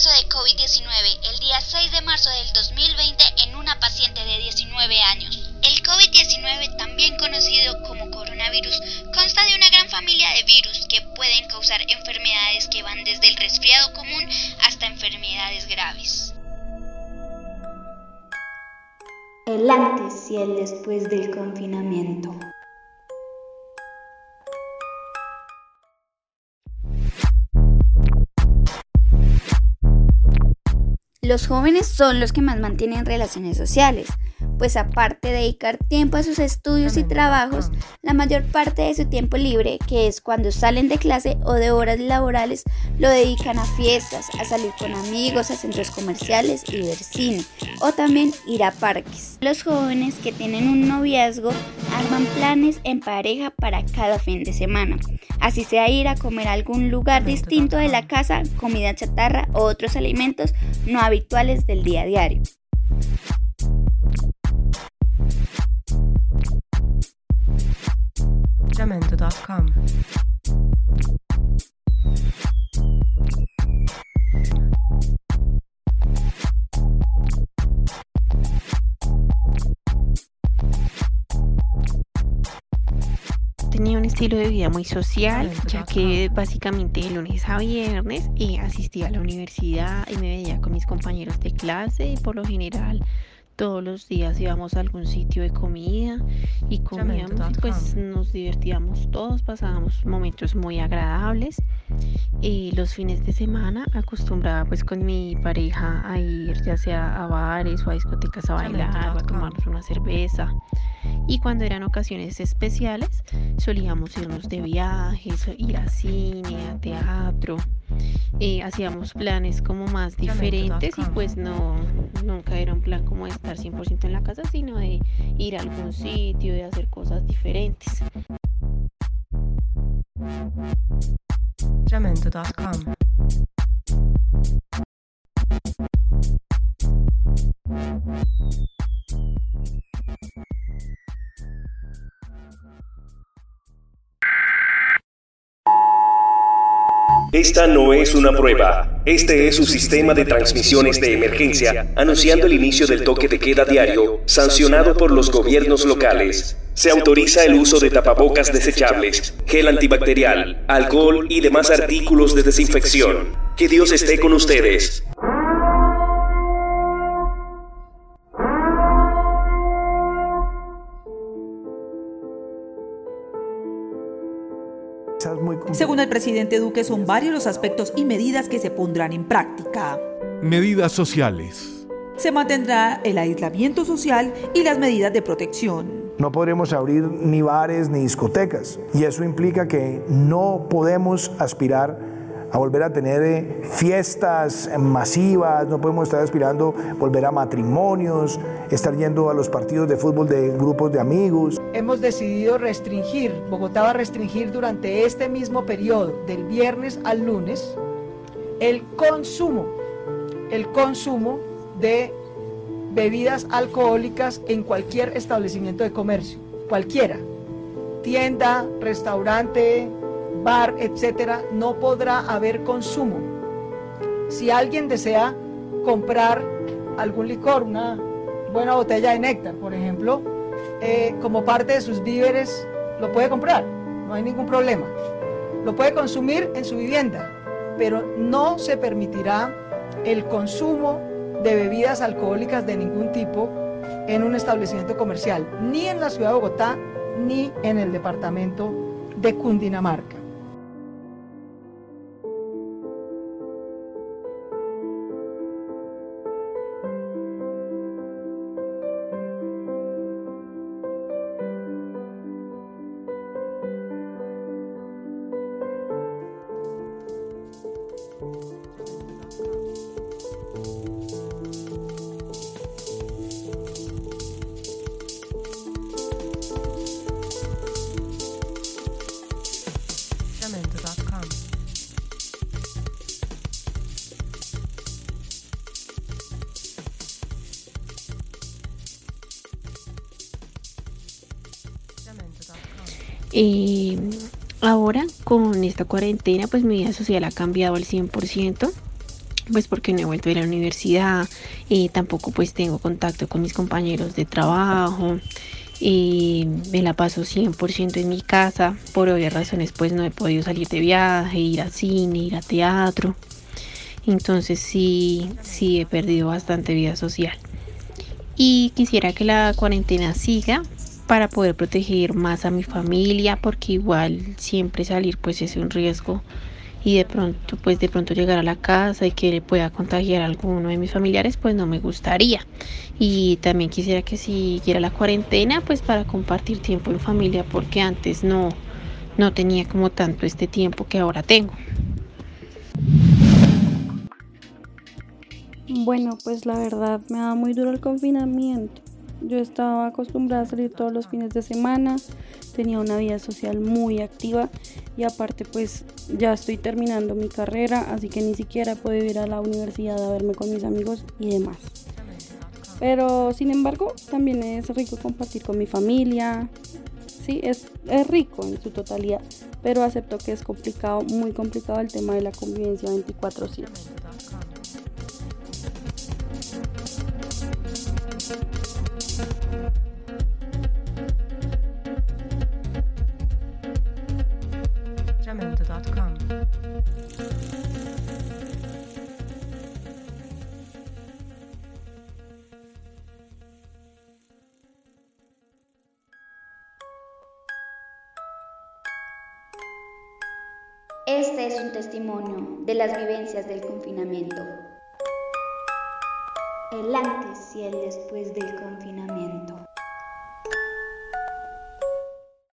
caso de COVID-19 el día 6 de marzo del 2020 en una paciente de 19 años. El COVID-19, también conocido como coronavirus, consta de una gran familia de virus que pueden causar enfermedades que van desde el resfriado común hasta enfermedades graves. El antes y el después del confinamiento. Los jóvenes son los que más mantienen relaciones sociales, pues aparte de dedicar tiempo a sus estudios y trabajos, la mayor parte de su tiempo libre, que es cuando salen de clase o de horas laborales, lo dedican a fiestas, a salir con amigos, a centros comerciales y ver cine, o también ir a parques. Los jóvenes que tienen un noviazgo arman planes en pareja para cada fin de semana, así sea ir a comer a algún lugar distinto de la casa, comida chatarra o otros alimentos no habituales del día a diario. Tenía un estilo de vida muy social, ya que básicamente de lunes a viernes eh, asistía a la universidad y me veía con mis compañeros de clase y por lo general todos los días íbamos a algún sitio de comida y comíamos y pues nos divertíamos todos, pasábamos momentos muy agradables. Y los fines de semana acostumbraba pues con mi pareja a ir ya sea a bares o a discotecas a bailar o a tomarnos una cerveza. Y cuando eran ocasiones especiales solíamos irnos de viajes, ir a cine, a teatro. Eh, hacíamos planes como más diferentes y pues no, nunca era un plan como de estar 100% en la casa, sino de ir a algún sitio, de hacer cosas diferentes. Esta no es una prueba. Este es su sistema de transmisiones de emergencia, anunciando el inicio del toque de queda diario, sancionado por los gobiernos locales. Se autoriza el uso de tapabocas desechables, gel antibacterial, alcohol y demás artículos de desinfección. Que Dios esté con ustedes. Presidente Duque, son varios los aspectos y medidas que se pondrán en práctica. Medidas sociales. Se mantendrá el aislamiento social y las medidas de protección. No podremos abrir ni bares ni discotecas y eso implica que no podemos aspirar a volver a tener eh, fiestas masivas, no podemos estar aspirando volver a matrimonios, estar yendo a los partidos de fútbol de grupos de amigos. Hemos decidido restringir, Bogotá va a restringir durante este mismo periodo, del viernes al lunes, el consumo, el consumo de bebidas alcohólicas en cualquier establecimiento de comercio, cualquiera, tienda, restaurante, bar, etcétera, no podrá haber consumo. Si alguien desea comprar algún licor, una buena botella de néctar, por ejemplo, eh, como parte de sus víveres, lo puede comprar, no hay ningún problema. Lo puede consumir en su vivienda, pero no se permitirá el consumo de bebidas alcohólicas de ningún tipo en un establecimiento comercial, ni en la ciudad de Bogotá, ni en el departamento de Cundinamarca. Eh, ahora con esta cuarentena pues mi vida social ha cambiado al 100%. pues porque no he vuelto a ir a la universidad, tampoco pues tengo contacto con mis compañeros de trabajo, me la paso 100% en mi casa, por obvias razones pues no he podido salir de viaje, ir al cine, ir a teatro, entonces sí, sí he perdido bastante vida social. Y quisiera que la cuarentena siga para poder proteger más a mi familia, porque igual siempre salir pues es un riesgo. Y de pronto pues de pronto llegar a la casa y que le pueda contagiar a alguno de mis familiares pues no me gustaría. Y también quisiera que siguiera la cuarentena pues para compartir tiempo en familia porque antes no no tenía como tanto este tiempo que ahora tengo. Bueno pues la verdad me da muy duro el confinamiento yo estaba acostumbrada a salir todos los fines de semana, tenía una vida social muy activa y aparte pues ya estoy terminando mi carrera, así que ni siquiera puedo ir a la universidad a verme con mis amigos y demás. Pero sin embargo también es rico compartir con mi familia, sí, es, es rico en su totalidad, pero acepto que es complicado, muy complicado el tema de la convivencia 24/7. Este es un testimonio de las vivencias del confinamiento. El antes y el después del confinamiento.